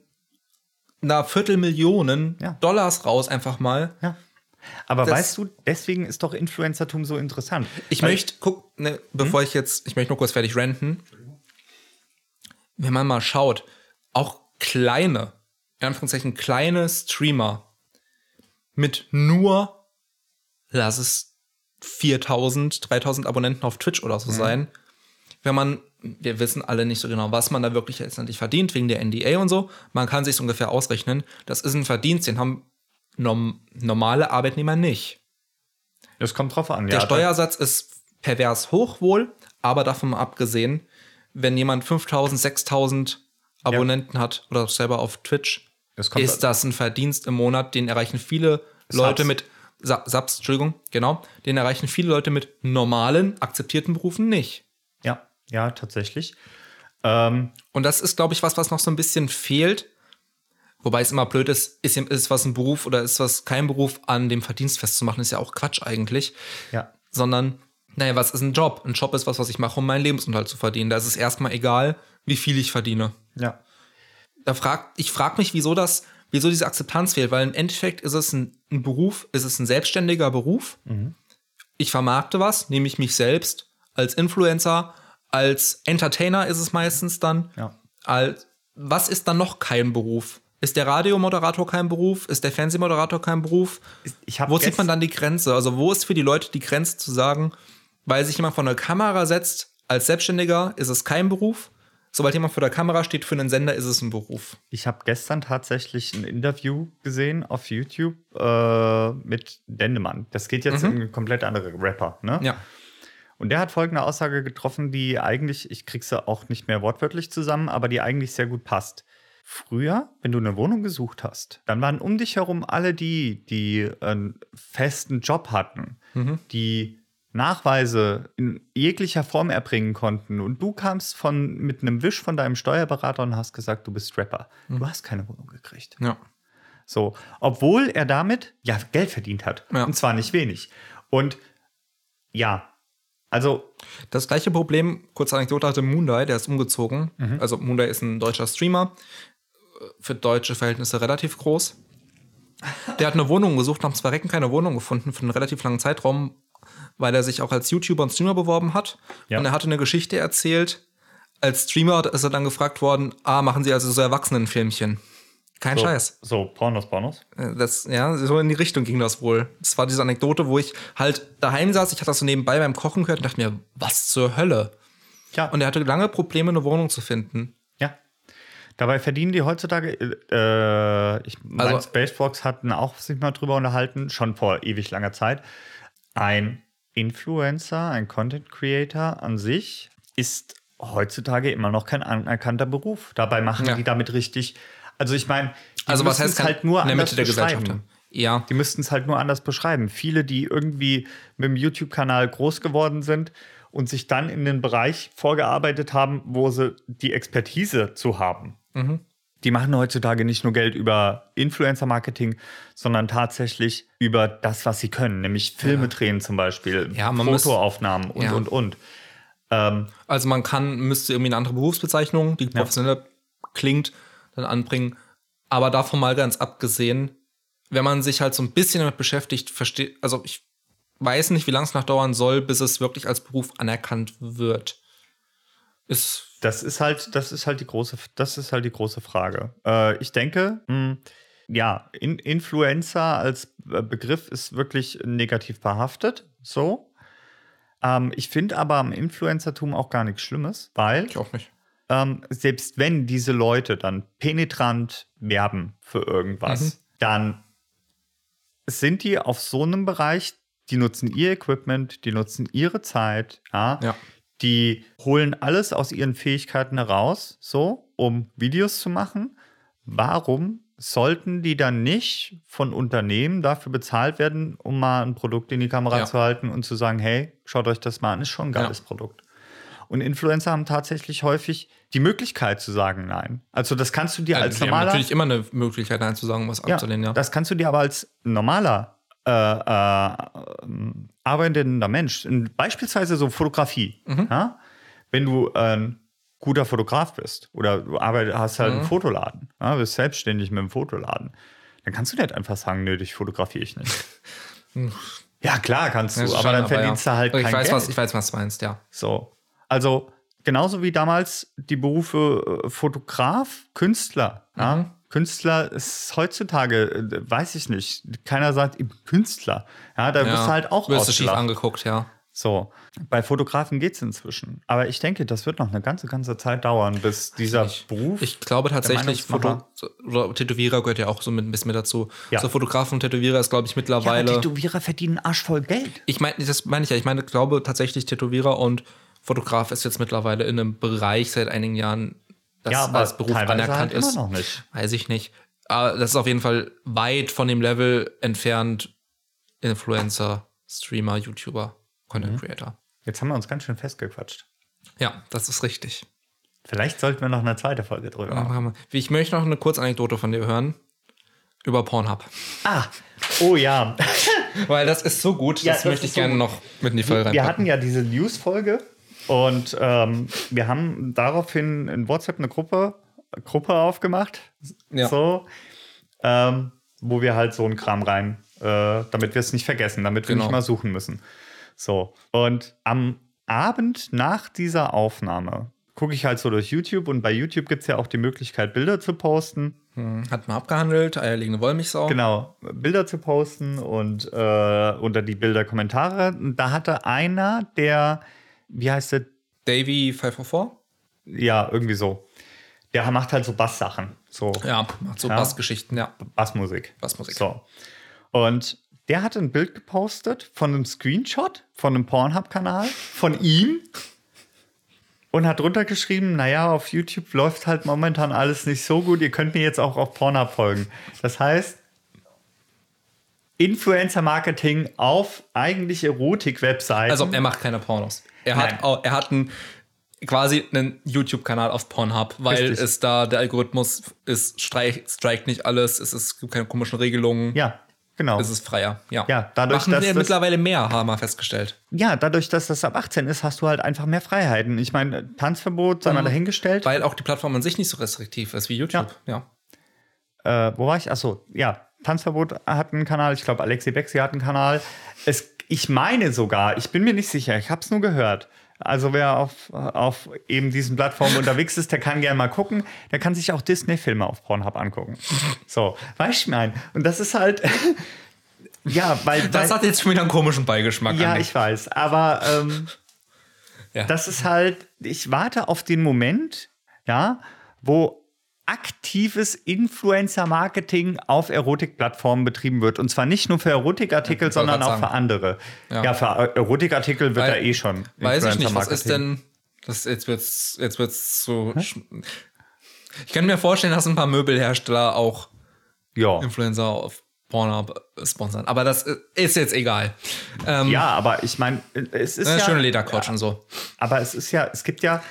einer Viertelmillion Ja. Dollars raus, einfach mal. Ja. Aber Das- weißt du, deswegen ist doch Influencertum so interessant. Ich möchte, guck, ne, bevor ich jetzt, ich möchte nur kurz fertig renten. Wenn man mal schaut, auch kleine, in Anführungszeichen kleine Streamer mit nur, lass es 4000, 3000 Abonnenten auf Twitch oder so sein. Wenn man, wir wissen alle nicht so genau, was man da wirklich letztendlich verdient, wegen der NDA und so. Man kann sich ungefähr ausrechnen. Das ist ein Verdienst, den haben norm normale Arbeitnehmer nicht. Das kommt drauf an. Der ja, Steuersatz ist pervers hoch wohl, aber davon abgesehen, wenn jemand 5000, 6000 Abonnenten hat oder selber auf Twitch, Das ist das ein Verdienst im Monat, den erreichen viele Leute mit Subs, Entschuldigung, genau, den erreichen viele Leute mit normalen, akzeptierten Berufen nicht. Ja, ja, tatsächlich. Ähm, Und das ist, glaube ich, was, was noch so ein bisschen fehlt. Wobei es immer blöd ist, ist, ist was ein Beruf oder ist was kein Beruf an dem Verdienst festzumachen, ist ja auch Quatsch eigentlich. ja. sondern, naja, was ist ein Job? Ein Job ist was, was ich mache, um meinen Lebensunterhalt zu verdienen. Da ist es erstmal egal, wie viel ich verdiene. Ja. Da frag, ich frage mich, wieso das, wieso diese Akzeptanz fehlt, weil im Endeffekt ist es ein, ein Beruf, ist es ein selbstständiger Beruf. Ich vermarkte was, nehme ich mich selbst als Influencer, als Entertainer ist es meistens dann. Ja. Als, was ist dann noch kein Beruf? Ist der Radiomoderator kein Beruf? Ist der Fernsehmoderator kein Beruf? Wo zieht man dann die Grenze? Also, wo ist für die Leute die Grenze zu sagen, weil sich jemand vor der Kamera setzt, als Selbstständiger ist es kein Beruf. Sobald jemand vor der Kamera steht für einen Sender, ist es ein Beruf. Ich habe gestern tatsächlich ein Interview gesehen auf YouTube äh, mit Dendemann. Das geht jetzt in eine komplett andere Rapper, ne? Ja. Und der hat folgende Aussage getroffen, die eigentlich, ich krieg sie auch nicht mehr wortwörtlich zusammen, aber die eigentlich sehr gut passt. Früher, wenn du eine Wohnung gesucht hast, dann waren um dich herum alle die, die einen festen Job hatten, Mhm. die Nachweise in jeglicher Form erbringen konnten. Und du kamst von, mit einem Wisch von deinem Steuerberater und hast gesagt, du bist Rapper. Mhm. Du hast keine Wohnung gekriegt. Ja. So, obwohl er damit ja Geld verdient hat. Ja. Und zwar nicht wenig. Und ja, also Das gleiche Problem, kurze Anekdote, hatte Moondai, der ist umgezogen. Mhm. Also Moondai ist ein deutscher Streamer, äh, für deutsche Verhältnisse relativ groß. Der hat eine Wohnung gesucht, haben zwar Recken keine Wohnung gefunden für einen relativ langen Zeitraum, weil er sich auch als YouTuber und Streamer beworben hat. Ja. Und er hatte eine Geschichte erzählt. Als Streamer ist er dann gefragt worden, ah, machen Sie also so Erwachsenenfilmchen? Kein so, Scheiß. So, Pornos, Pornos. Äh, Das, ja, so in die Richtung ging das wohl. Das war diese Anekdote, wo ich halt daheim saß, ich hatte das so nebenbei beim Kochen gehört und dachte mir, was zur Hölle? Ja, Und er hatte lange Probleme, eine Wohnung zu finden. ja. Dabei verdienen die heutzutage, äh, ich meine, Also- Spacebox hatten auch sich mal drüber unterhalten, schon vor ewig langer Zeit. Ein Influencer, ein Content Creator an sich ist heutzutage immer noch kein anerkannter Beruf. Dabei machen Ja. die damit richtig. Also ich meine, die Also was müssten heißt halt nur in der anders Mitte der Gesellschaft? beschreiben. Ja. Die müssten es halt nur anders beschreiben. Viele, die irgendwie mit dem YouTube-Kanal groß geworden sind und sich dann in den Bereich vorgearbeitet haben, wo sie die Expertise zu haben. Mhm. Die machen heutzutage nicht nur Geld über Influencer-Marketing, sondern tatsächlich über das, was sie können, nämlich Filme drehen zum Beispiel, Ja, man muss- Fotoaufnahmen und, Ja. und, und. Ähm, Also man kann, müsste irgendwie eine andere Berufsbezeichnung, die professioneller klingt, dann anbringen. Aber davon mal ganz abgesehen, wenn man sich halt so ein bisschen damit beschäftigt, versteht, also ich weiß nicht, wie lange es noch dauern soll, bis es wirklich als Beruf anerkannt wird. Ist Das ist halt, das ist halt die große, das ist halt die große Frage. Äh, ich denke, mh, ja, in, Influencer als Begriff ist wirklich negativ behaftet. So. Ähm, ich finde aber am Influencertum auch gar nichts Schlimmes, weil ich auch nicht. Ähm, selbst wenn diese Leute dann penetrant werben für irgendwas, Mhm. dann sind die auf so einem Bereich, die nutzen ihr Equipment, die nutzen ihre Zeit, ja, Ja. die holen alles aus ihren Fähigkeiten heraus, so, um Videos zu machen. Warum sollten die dann nicht von Unternehmen dafür bezahlt werden, um mal ein Produkt in die Kamera Ja. zu halten und zu sagen, hey, schaut euch das mal an, ist schon ein geiles Ja. Produkt. Und Influencer haben tatsächlich häufig die Möglichkeit zu sagen Nein. Also das kannst du dir als Also, haben normaler natürlich immer eine Möglichkeit, nein zu sagen, was abzulehnen, ja. das kannst du dir aber als normaler äh, äh, ähm, arbeitender Mensch, beispielsweise so Fotografie, Mhm. ja? wenn du ein guter Fotograf bist oder du arbeit, hast halt einen Mhm. Fotoladen, ja? bist selbstständig mit einem Fotoladen, dann kannst du nicht einfach sagen, nö, dich fotografiere ich nicht. ja, klar kannst du. Ja, aber schon, dann verdienst ja. du halt ich kein weiß, Geld. Was, ich weiß, was du meinst, ja. So. Also, genauso wie damals die Berufe äh, Fotograf, Künstler. Ja? Mhm. Künstler ist heutzutage, äh, weiß ich nicht, keiner sagt Künstler. Ja, da wirst du halt auch Wirst du schief angeguckt, ja. So. Bei Fotografen geht es inzwischen. Aber ich denke, das wird noch eine ganze, ganze Zeit dauern, bis dieser Ich- Beruf. Ich glaube tatsächlich, Foto, Tätowierer gehört ja auch so mit, ein bisschen mit dazu. Ja. So Fotografen und Tätowierer ist, glaube ich, ja, mittlerweile. Tätowierer verdienen arschvoll Geld. ich meine, das meine ich ja. Ich meine, glaube tatsächlich, Tätowierer und Fotograf ist jetzt mittlerweile in einem Bereich seit einigen Jahren, das ja, als Beruf teilweise anerkannt halt ist. immer noch nicht. Weiß ich nicht. Aber das ist auf jeden Fall weit von dem Level entfernt. Influencer, Streamer, YouTuber, Content Mhm. Creator. Jetzt haben wir uns ganz schön festgequatscht. Ja, das ist richtig. Vielleicht sollten wir noch eine zweite Folge drüber machen. Ich möchte noch eine Kurzanekdote von dir hören über Pornhub. Ah, oh ja. Weil das ist so gut, Ja, das, das möchte ich so gerne gut. noch mit in die Folge Wir reinpacken. hatten ja diese News-Folge und ähm, wir haben daraufhin in WhatsApp eine Gruppe, Gruppe aufgemacht. Ja. So, ähm, wo wir halt so einen Kram rein, äh, damit wir es nicht vergessen, damit wir Genau. nicht mal suchen müssen. So. Und am Abend nach dieser Aufnahme gucke ich halt so durch YouTube und bei YouTube gibt es ja auch die Möglichkeit, Bilder zu posten. Hm, Hat man abgehandelt, eierlegende Wollmilchsau. Genau, Bilder zu posten und äh, unter die Bilder Kommentare. Und da hatte einer, der, wie heißt der? Davy 544? Ja, irgendwie so. Der macht halt so Basssachen, so Ja, macht so Ja. Bassgeschichten, ja. Bassmusik. Bassmusik. So. Und der hatte ein Bild gepostet von einem Screenshot von einem Pornhub-Kanal von ihm und hat drunter geschrieben, naja, auf YouTube läuft halt momentan alles nicht so gut, ihr könnt mir jetzt auch auf Pornhub folgen. Das heißt, Influencer-Marketing auf eigentlich Erotik-Webseiten. Also er macht keine Pornos. Er Nein. hat, auch, er hat einen, quasi einen YouTube-Kanal auf Pornhub, weil Richtig. es da, der Algorithmus ist, streich, strikt nicht alles, es, ist, es gibt keine komischen Regelungen, ja, genau. es ist freier. Ja, Ja, dadurch, Machen dass wir das- mittlerweile mehr, haben wir festgestellt. Ja, dadurch, dass das ab 18 ist, hast du halt einfach mehr Freiheiten. Ich meine, Tanzverbot sei mal dahingestellt. Weil auch die Plattform an sich nicht so restriktiv ist wie YouTube. Ja. äh, wo war ich? Achso, ja, Tanzverbot hat einen Kanal. Ich glaube, Alexi Bexi hat einen Kanal. Es, ich meine sogar, ich bin mir nicht sicher, ich habe es nur gehört. Also wer auf, auf eben diesen Plattformen unterwegs ist, der kann gerne mal gucken. Der kann sich auch Disney-Filme auf Pornhub angucken. So, weißt du, mein. Und das ist halt, ja, weil... Das weil, hat jetzt schon wieder einen komischen Beigeschmack. ja, ich weiß. Aber ähm, Ja. das ist halt, ich warte auf den Moment, ja, wo aktives Influencer-Marketing auf Erotikplattformen betrieben wird. Und zwar nicht nur für Erotikartikel, Ja, sondern auch für sagen. andere. Ja, Ja. für Erotikartikel wird Weil- da eh schon. Weiß ich nicht, was ist denn. Das, jetzt wird's, jetzt wird's so. sch- Ich kann mir vorstellen, dass ein paar Möbelhersteller auch Ja. Influencer auf Pornhub sponsern. Aber das ist jetzt egal. Ähm, ja, aber ich meine, es ist ne, ja. schöne Ledercouch und so. Aber es ist ja, es gibt ja.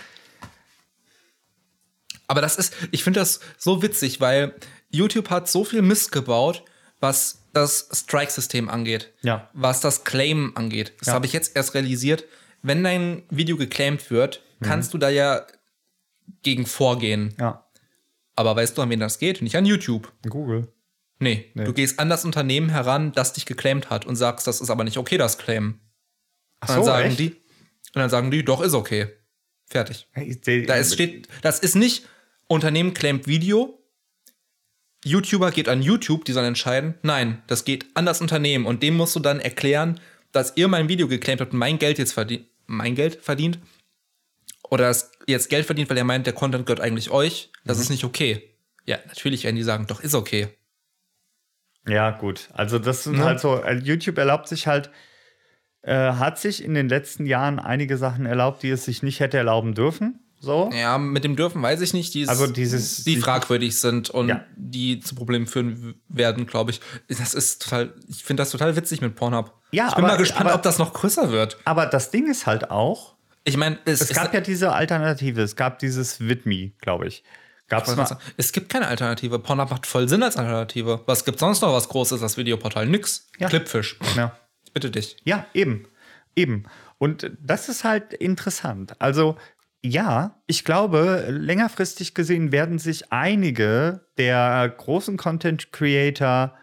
Aber das ist, ich finde das so witzig, weil YouTube hat so viel Mist gebaut, was das Strike-System angeht. Ja. Was das Claim angeht. Das Ja. habe ich jetzt erst realisiert. Wenn dein Video geclaimed wird, Mhm. kannst du da ja gegen vorgehen. Ja. Aber weißt du, an wen das geht? Nicht an YouTube. Google. Nee, Nee. du gehst an das Unternehmen heran, das dich geclaimed hat und sagst, das ist aber nicht okay, das Claim. Ach Und dann so, sagen echt? die, und dann sagen die, doch, ist okay. Fertig. Hey, die- Da ist, steht, das ist nicht Unternehmen claimt Video, YouTuber geht an YouTube, die sollen entscheiden. Nein, das geht an das Unternehmen und dem musst du dann erklären, dass ihr mein Video geclaimt habt und mein Geld jetzt verdient, mein Geld verdient oder das jetzt Geld verdient, weil er meint, der Content gehört eigentlich euch. Das ist nicht okay. Ja, natürlich werden die sagen, doch ist okay. Ja, gut. Also das sind Ne? halt so, äh, YouTube erlaubt sich halt, äh, hat sich in den letzten Jahren einige Sachen erlaubt, die es sich nicht hätte erlauben dürfen. So. Ja, mit dem dürfen weiß ich nicht, die, ist- Also dieses- die die- fragwürdig sind und Ja. die zu Problemen führen werden, glaube ich. Das ist total, ich finde das total witzig mit Pornhub. Ja, ich bin aber- mal gespannt, aber- ob das noch größer wird. Aber das Ding ist halt auch, Ich meine, es, es gab ja diese Alternative, es gab dieses Vidme, glaube ich. Gab es mal. es gibt keine Alternative. Pornhub macht voll Sinn als Alternative. Was gibt sonst noch was Großes als Videoportal? Nix. Ja. Clipfish. Ja. Ich bitte dich. Ja, eben. Eben. Und das ist halt interessant. Also, ja, ich glaube, längerfristig gesehen werden sich einige der großen Content Creator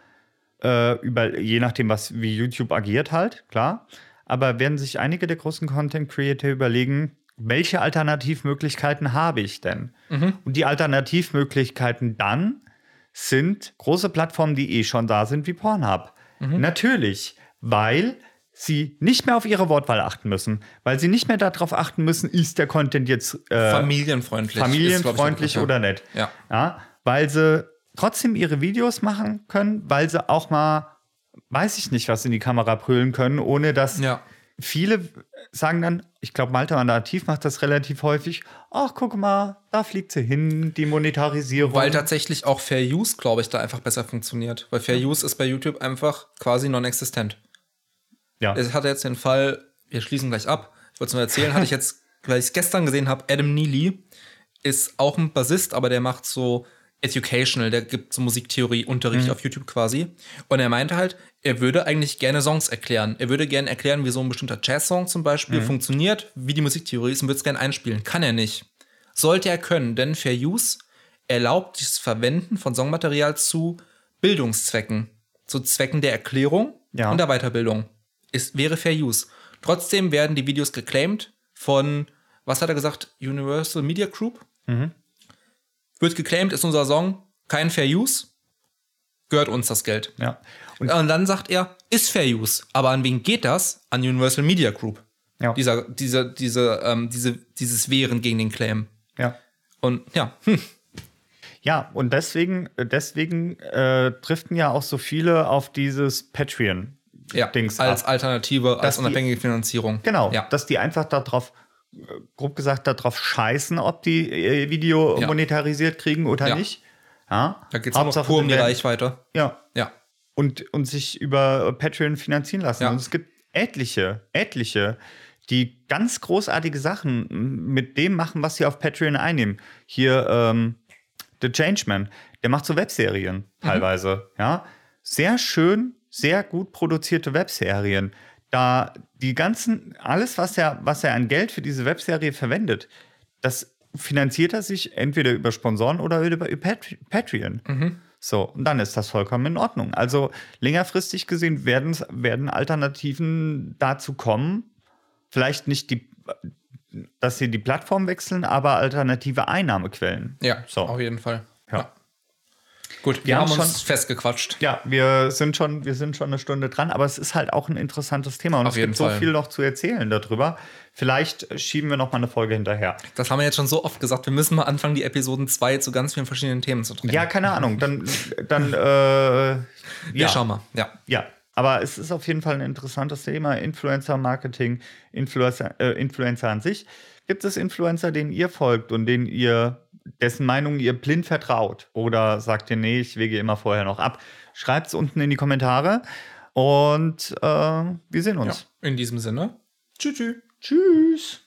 äh, über, je nachdem, was wie YouTube agiert, halt, klar, aber werden sich einige der großen Content Creator überlegen, welche Alternativmöglichkeiten habe ich denn? Und die Alternativmöglichkeiten dann sind große Plattformen, die eh schon da sind, wie Pornhub. Natürlich, weil sie nicht mehr auf ihre Wortwahl achten müssen, weil sie nicht mehr darauf achten müssen, ist der Content jetzt äh, Familienfreundlich. ist, ich, familienfreundlich der Begriff, oder nicht. Ja. ja. Weil sie trotzdem ihre Videos machen können, weil sie auch mal, weiß ich nicht, was in die Kamera brüllen können, ohne dass Ja. viele sagen dann, ich glaube, Malta Nativ macht das relativ häufig, ach, guck mal, da fliegt sie hin, die Monetarisierung. Weil tatsächlich auch Fair Use, glaube ich, da einfach besser funktioniert. Weil Fair Use ist bei YouTube einfach quasi non-existent. Ja. Es hatte jetzt den Fall, wir schließen gleich ab. Ich wollte es nur erzählen, hatte ich jetzt, weil ich es gestern gesehen habe, Adam Neely ist auch ein Bassist, aber der macht so Educational, der gibt so Musiktheorie-Unterricht auf YouTube quasi. Und er meinte halt, er würde eigentlich gerne Songs erklären. Er würde gerne erklären, wie so ein bestimmter Jazz-Song zum Beispiel funktioniert, wie die Musiktheorie ist und würde es gerne einspielen. Kann er nicht. Sollte er können, denn Fair Use erlaubt das Verwenden von Songmaterial zu Bildungszwecken, zu Zwecken der Erklärung Ja. und der Weiterbildung. Ist, wäre Fair Use. Trotzdem werden die Videos geclaimed von, was hat er gesagt, Universal Media Group. Wird geclaimed, ist unser Song, kein Fair Use, gehört uns das Geld. ja. Und, Und, dann sagt er, ist Fair Use. Aber an wen geht das? An Universal Media Group. ja. Dieser, dieser, diese, ähm, diese, dieses Wehren gegen den Claim. ja. Und ja, hm, Ja, und deswegen, deswegen äh, driften ja auch so viele auf dieses Patreon. Ja, Dings als ab. Alternative, als die- unabhängige Finanzierung. Genau, Ja. dass die einfach darauf, äh, grob gesagt, darauf scheißen, ob die ihr Video Ja. monetarisiert kriegen oder Ja. nicht. Ja, Da geht es auch pur um die Reichweite. Ja, Ja. und, und sich über Patreon finanzieren lassen. Und es gibt etliche, etliche, die ganz großartige Sachen mit dem machen, was sie auf Patreon einnehmen. Hier ähm, The Changeman, der macht so Webserien teilweise, ja. Sehr schön, sehr gut produzierte Webserien. Da die ganzen, alles, was er, was er an Geld für diese Webserie verwendet, das finanziert er sich entweder über Sponsoren oder über Pat- Patreon. So, und dann ist das vollkommen in Ordnung. Also längerfristig gesehen werden, werden Alternativen dazu kommen, vielleicht nicht die, dass sie die Plattform wechseln, aber alternative Einnahmequellen. Ja, So. auf jeden Fall. Ja. Gut, wir, Wir haben haben uns festgequatscht. Ja, wir sind schon, wir sind schon eine Stunde dran, aber es ist halt auch ein interessantes Thema und Auf es gibt so Fall. viel noch zu erzählen darüber. Vielleicht schieben wir noch mal eine Folge hinterher. Das haben wir jetzt schon so oft gesagt. Wir müssen mal anfangen, die Episoden 2 zu ganz vielen verschiedenen Themen zu drehen. Ja, keine Ahnung. Dann, dann äh, wir ja. schauen mal. Ja. Ja, aber es ist auf jeden Fall ein interessantes Thema. Influencer-Marketing, Influencer, äh, Influencer an sich. Gibt es Influencer, denen ihr folgt und denen ihr, dessen Meinung ihr blind vertraut? Oder sagt ihr, nee, ich wege immer vorher noch ab? Schreibt es unten in die Kommentare und äh, wir sehen uns. In diesem Sinne. Tschüss. tschüss. Tschüss.